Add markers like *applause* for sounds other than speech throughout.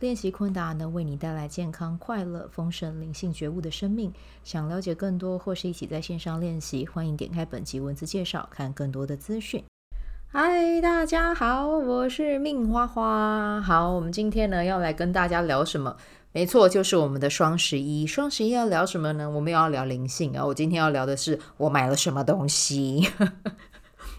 练习昆达能为你带来健康、快乐、丰盛、灵性觉悟的生命。想了解更多或是一起在线上练习，欢迎点开本集文字介绍，看更多的资讯。嗨，大家好，我是命花花。好，我们今天呢要来跟大家聊什么？没错，就是我们的双十一。双十一要聊什么呢？我们要聊灵性啊！我今天要聊的是我买了什么东西。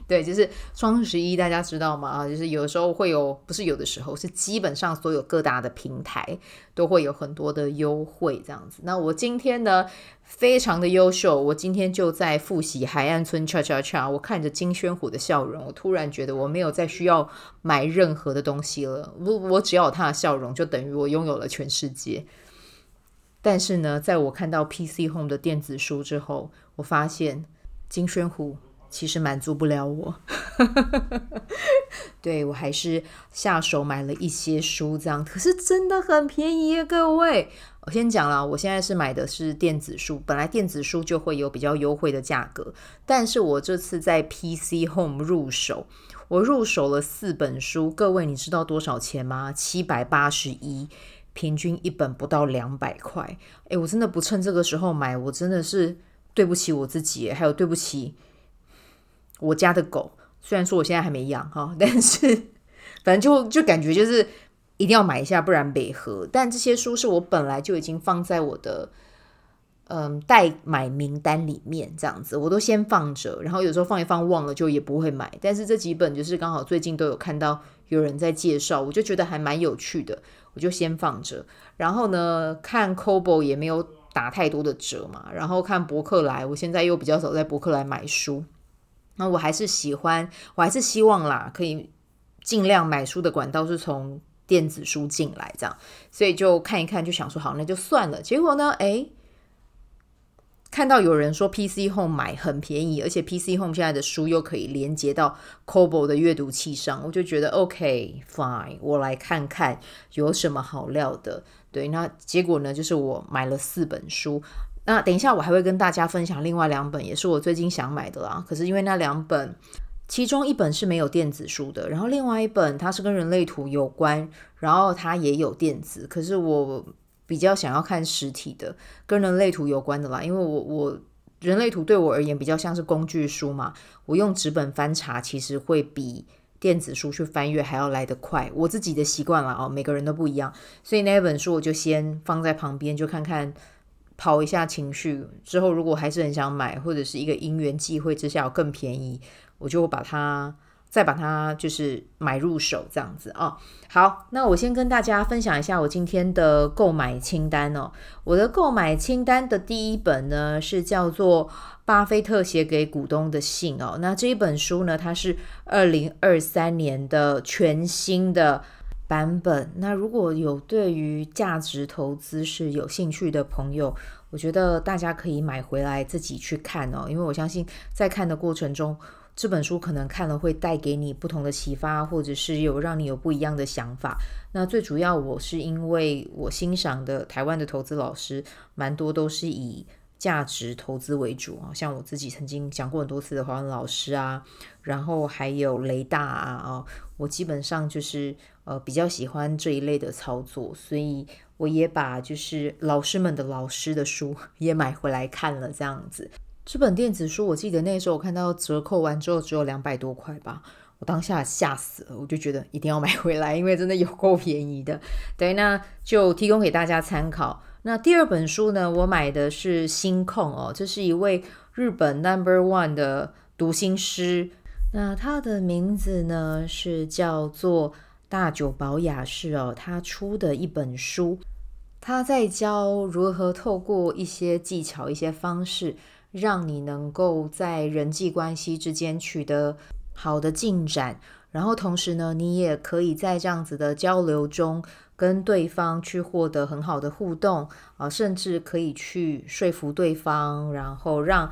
对，就是双十一，大家知道吗？啊，就是有时候会有，不是有的时候，是基本上所有各大的平台都会有很多的优惠这样子。那我今天呢，非常的优秀，我今天就在复习海岸村恰恰恰，我看着金宣虎的笑容，我突然觉得我没有再需要买任何的东西了。我我只要有他的笑容，就等于我拥有了全世界。但是呢，在我看到 PC Home 的电子书之后，我发现金宣虎。其实满足不了我，*laughs* 对，我还是下手买了一些书，这样，可是真的很便宜啊，各位。我先讲了，我现在是买的是电子书，本来电子书就会有比较优惠的价格，但是我这次在 PC Home 入手，我入手了四本书，各位你知道多少钱吗？七百八十一，平均一本不到两百块。诶，我真的不趁这个时候买，我真的是对不起我自己，还有对不起。我家的狗，虽然说我现在还没养哈，*laughs* 但是反正就就感觉就是一定要买一下，不然没喝。但这些书是我本来就已经放在我的嗯待买名单里面，这样子我都先放着，然后有时候放一放忘了就也不会买。但是这几本就是刚好最近都有看到有人在介绍，我就觉得还蛮有趣的，我就先放着。然后呢，看 Cobo 也没有打太多的折嘛，然后看博客来，我现在又比较少在博客来买书。那我还是喜欢，我还是希望啦，可以尽量买书的管道是从电子书进来，这样，所以就看一看，就想说好，那就算了。结果呢，诶，看到有人说 PC Home 买很便宜，而且 PC Home 现在的书又可以连接到 Kobo 的阅读器上，我就觉得 OK fine，我来看看有什么好料的。对，那结果呢，就是我买了四本书。那等一下，我还会跟大家分享另外两本，也是我最近想买的啦。可是因为那两本，其中一本是没有电子书的，然后另外一本它是跟人类图有关，然后它也有电子。可是我比较想要看实体的，跟人类图有关的啦，因为我我人类图对我而言比较像是工具书嘛，我用纸本翻查其实会比电子书去翻阅还要来得快，我自己的习惯了哦，每个人都不一样，所以那本书我就先放在旁边，就看看。跑一下情绪之后，如果还是很想买，或者是一个因缘际会之下更便宜，我就把它再把它就是买入手这样子啊、好，那我先跟大家分享一下我今天的购买清单哦。我的购买清单的第一本呢是叫做《巴菲特写给股东的信》哦。那这一本书呢，它是二零二三年的全新的。版本。那如果有对于价值投资是有兴趣的朋友，我觉得大家可以买回来自己去看哦，因为我相信在看的过程中，这本书可能看了会带给你不同的启发，或者是有让你有不一样的想法。那最主要，我是因为我欣赏的台湾的投资老师，蛮多都是以价值投资为主啊，像我自己曾经讲过很多次的华文老师啊，然后还有雷大啊啊，我基本上就是呃比较喜欢这一类的操作，所以我也把就是老师们的老师的书也买回来看了，这样子。这本电子书我记得那时候我看到折扣完之后只有两百多块吧，我当下吓死了，我就觉得一定要买回来，因为真的有够便宜的。对，那就提供给大家参考。那第二本书呢，我买的是心控哦，这是一位日本 Number One 的读心师。那他的名字呢是叫做大久保雅士哦，他出的一本书，他在教如何透过一些技巧、一些方式，让你能够在人际关系之间取得好的进展，然后同时呢，你也可以在这样子的交流中。跟对方去获得很好的互动啊，甚至可以去说服对方，然后让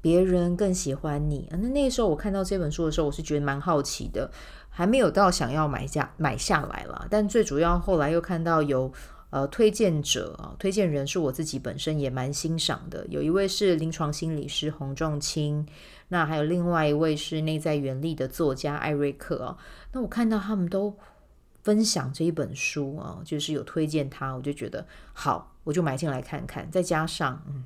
别人更喜欢你。那那个时候我看到这本书的时候，我是觉得蛮好奇的，还没有到想要买下买下来了。但最主要后来又看到有呃推荐者啊，推荐人是我自己本身也蛮欣赏的，有一位是临床心理师洪仲清，那还有另外一位是内在原力的作家艾瑞克啊。那我看到他们都分享这一本书啊，就是有推荐他，我就觉得好，我就买进来看看。再加上嗯。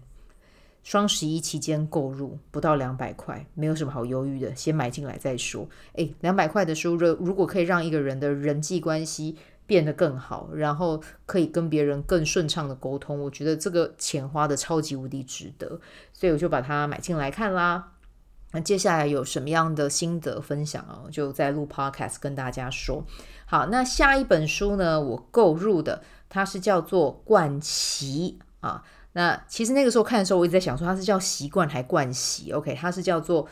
双十一期间购入不到两百块，没有什么好犹豫的，先买进来再说。诶，两百块的书，如果可以让一个人的人际关系变得更好，然后可以跟别人更顺畅的沟通，我觉得这个钱花的超级无敌值得，所以我就把它买进来看啦。那接下来有什么样的心得分享啊？就在录 Podcast 跟大家说。好，那下一本书呢，我购入的它是叫做《惯习》啊。那其实那个时候看的时候，我一直在想说，它是叫习惯还惯习？OK，它是叫做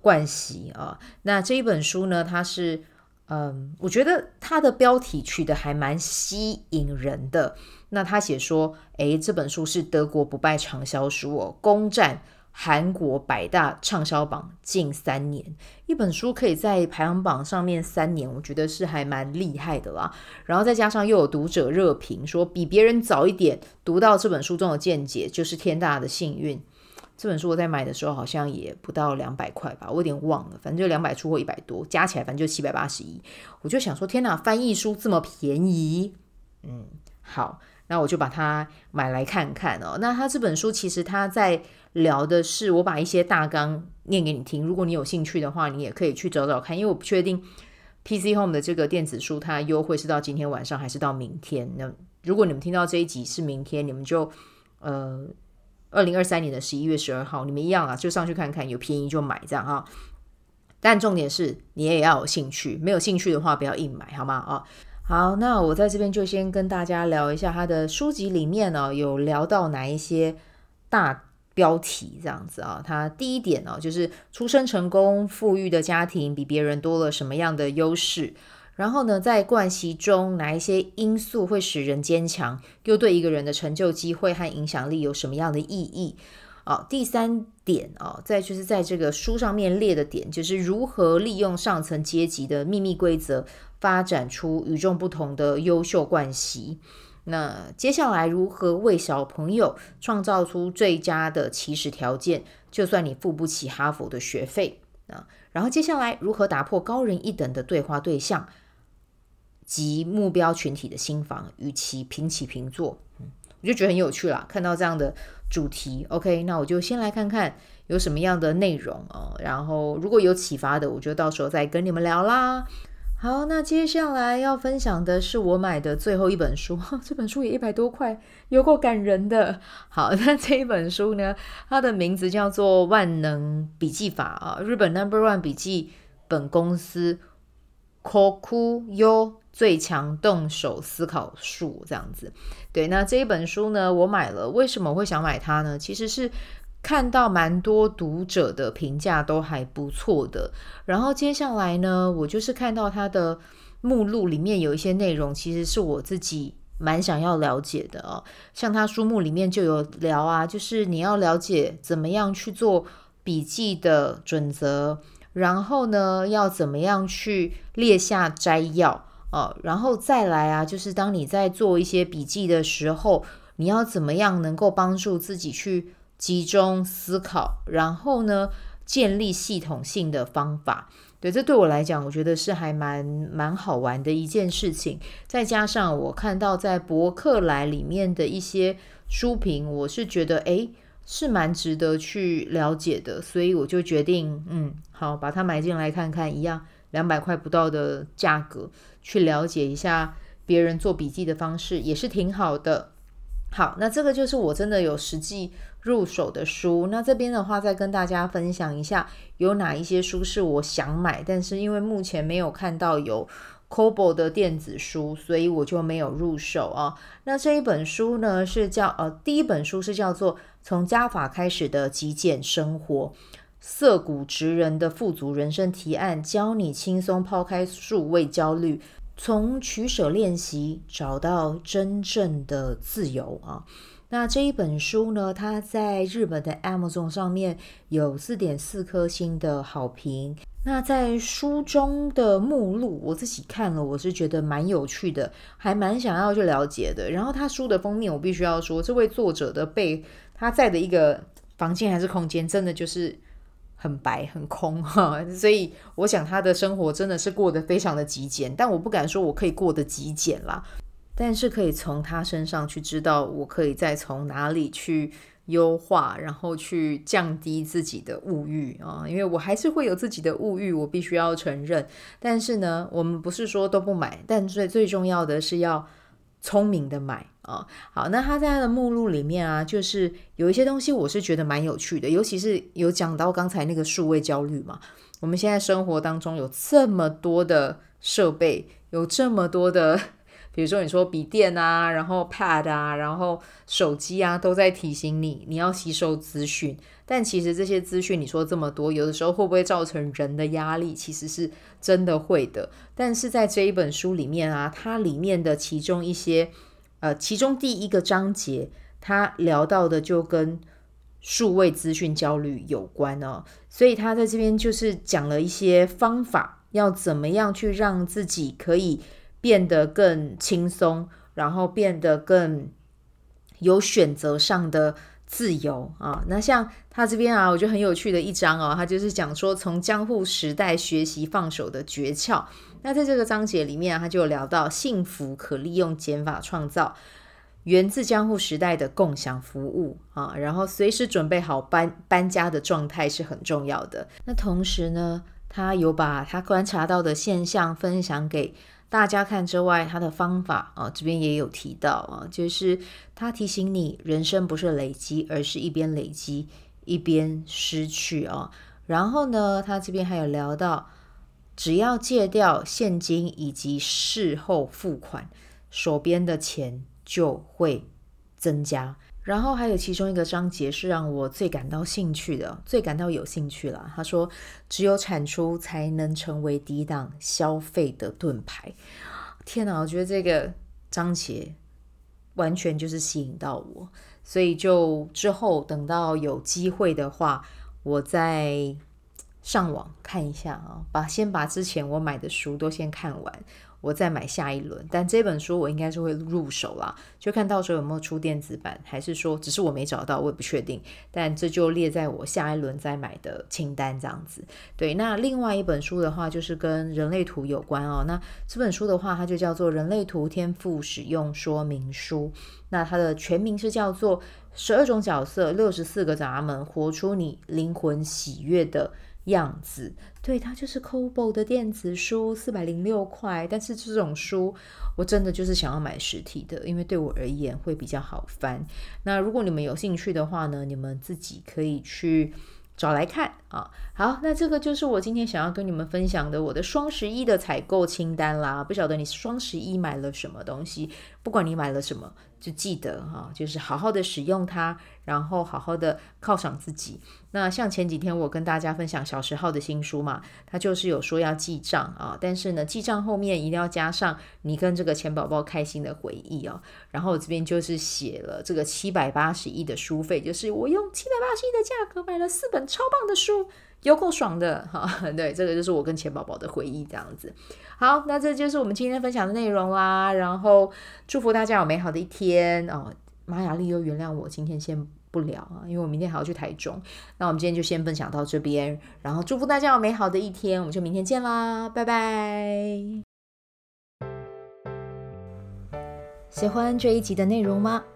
惯习啊。那这一本书呢，它是嗯，我觉得它的标题取得还蛮吸引人的。那他写说，诶，这本书是德国不败畅销书哦，攻占。韩国百大畅销榜近三年，一本书可以在排行榜上面三年，我觉得是还蛮厉害的啦。然后再加上又有读者热评说，比别人早一点读到这本书中的见解，就是天大的幸运。这本书我在买的时候好像也不到两百块吧，我有点忘了，反正就两百出或一百多，加起来反正就七百八十一。我就想说，天哪，翻译书这么便宜，嗯，好，那我就把它买来看看哦。那他这本书其实他在。聊的是我把一些大纲念给你听，如果你有兴趣的话，你也可以去找找看，因为我不确定 PC Home 的这个电子书它优惠是到今天晚上还是到明天。那如果你们听到这一集是明天，你们就呃二零二三年的十一月十二号，你们一样啊，就上去看看，有便宜就买这样哈。但重点是你也要有兴趣，没有兴趣的话不要硬买，好吗？啊，好，那我在这边就先跟大家聊一下他的书籍里面呢，有聊到哪一些大。标题这样子啊，他第一点呢，就是出生成功、富裕的家庭比别人多了什么样的优势？然后呢，在惯习中哪一些因素会使人坚强，又对一个人的成就、机会和影响力有什么样的意义？啊，第三点啊，再就是在这个书上面列的点，就是如何利用上层阶级的秘密规则，发展出与众不同的优秀惯习。那接下来如何为小朋友创造出最佳的起始条件？就算你付不起哈佛的学费啊，然后接下来如何打破高人一等的对话对象及目标群体的心房，与其平起平坐？我就觉得很有趣啦。看到这样的主题，OK，那我就先来看看有什么样的内容啊，然后如果有启发的，我就到时候再跟你们聊啦。好，那接下来要分享的是我买的最后一本书，*laughs* 这本书也一百多块，有够感人的。好，*laughs* 那这一本书呢，它的名字叫做《万能笔记法》啊，日本 Number One 笔记本公司 Kokuyo 最强动手思考术这样子。对，那这一本书呢，我买了，为什么会想买它呢？其实是。看到蛮多读者的评价都还不错的，然后接下来呢，我就是看到它的目录里面有一些内容，其实是我自己蛮想要了解的哦。像它书目里面就有聊啊，就是你要了解怎么样去做笔记的准则，然后呢，要怎么样去列下摘要哦，然后再来啊，就是当你在做一些笔记的时候，你要怎么样能够帮助自己去。集中思考，然后呢，建立系统性的方法。对，这对我来讲，我觉得是还蛮蛮好玩的一件事情。再加上我看到在博客来里面的一些书评，我是觉得诶，是蛮值得去了解的，所以我就决定，嗯，好，把它买进来看看，一样两百块不到的价格，去了解一下别人做笔记的方式，也是挺好的。好，那这个就是我真的有实际入手的书。那这边的话，再跟大家分享一下，有哪一些书是我想买，但是因为目前没有看到有 Kobo 的电子书，所以我就没有入手啊。那这一本书呢，是叫呃，第一本书是叫做《从加法开始的极简生活：涩谷职人的富足人生提案》，教你轻松抛开数位焦虑。从取舍练习找到真正的自由啊！那这一本书呢，它在日本的 Amazon 上面有四点四颗星的好评。那在书中的目录，我自己看了，我是觉得蛮有趣的，还蛮想要去了解的。然后他书的封面，我必须要说，这位作者的背，他在的一个房间还是空间，真的就是很白很空哈。所以我想他的生活真的是过得非常的极简，但我不敢说我可以过得极简啦，但是可以从他身上去知道，我可以再从哪里去。优化，然后去降低自己的物欲啊，因为我还是会有自己的物欲，我必须要承认。但是呢，我们不是说都不买，但最最重要的是要聪明的买啊。好，那他在他的目录里面啊，就是有一些东西我是觉得蛮有趣的，尤其是有讲到刚才那个数位焦虑嘛。我们现在生活当中有这么多的设备，有这么多的。*laughs* 比如说，你说笔电啊，然后 Pad 啊，然后手机啊，都在提醒你你要吸收资讯。但其实这些资讯你说这么多，有的时候会不会造成人的压力？其实是真的会的。但是在这一本书里面啊，它里面的其中一些，呃，其中第一个章节，它聊到的就跟数位资讯焦虑有关哦。所以他在这边就是讲了一些方法，要怎么样去让自己可以。变得更轻松，然后变得更有选择上的自由啊。那像他这边啊，我觉得很有趣的一章哦，他就是讲说从江户时代学习放手的诀窍。那在这个章节里面，他就聊到幸福可利用减法创造，源自江户时代的共享服务啊。然后随时准备好搬搬家的状态是很重要的。那同时呢，他有把他观察到的现象分享给。大家看之外，他的方法啊，这边也有提到啊，就是他提醒你，人生不是累积，而是一边累积一边失去啊。然后呢，他这边还有聊到，只要戒掉现金以及事后付款，手边的钱就会增加。然后还有其中一个章节是让我最感到兴趣的，最感到有兴趣了。他说：“只有产出才能成为抵挡消费的盾牌。”天哪，我觉得这个章节完全就是吸引到我，所以就之后等到有机会的话，我再上网看一下啊，把先把之前我买的书都先看完。我再买下一轮，但这本书我应该是会入手啦，就看到时候有没有出电子版，还是说只是我没找到，我也不确定。但这就列在我下一轮再买的清单这样子。对，那另外一本书的话，就是跟人类图有关哦。那这本书的话，它就叫做《人类图天赋使用说明书》，那它的全名是叫做《十二种角色，六十四个闸门，活出你灵魂喜悦的》样子，对，它就是 Kobo 的电子书，四百零六块。但是这种书，我真的就是想要买实体的，因为对我而言会比较好翻。那如果你们有兴趣的话呢，你们自己可以去找来看啊。好，那这个就是我今天想要跟你们分享的我的双十一的采购清单啦。不晓得你双十一买了什么东西？不管你买了什么。就记得哈，就是好好的使用它，然后好好的犒赏自己。那像前几天我跟大家分享小时号的新书嘛，它就是有说要记账啊，但是呢，记账后面一定要加上你跟这个钱宝宝开心的回忆哦。然后我这边就是写了这个七百八十一的书费，就是我用七百八十一的价格买了四本超棒的书。有够爽的 *laughs* 哈，对，这个就是我跟钱宝宝的回忆，这样子。好，那这就是我们今天分享的内容啦。然后祝福大家有美好的一天哦。玛雅丽又原谅我今天先不聊啊，因为我明天还要去台中。那我们今天就先分享到这边，然后祝福大家有美好的一天，我们就明天见啦，拜拜。喜欢这一集的内容吗？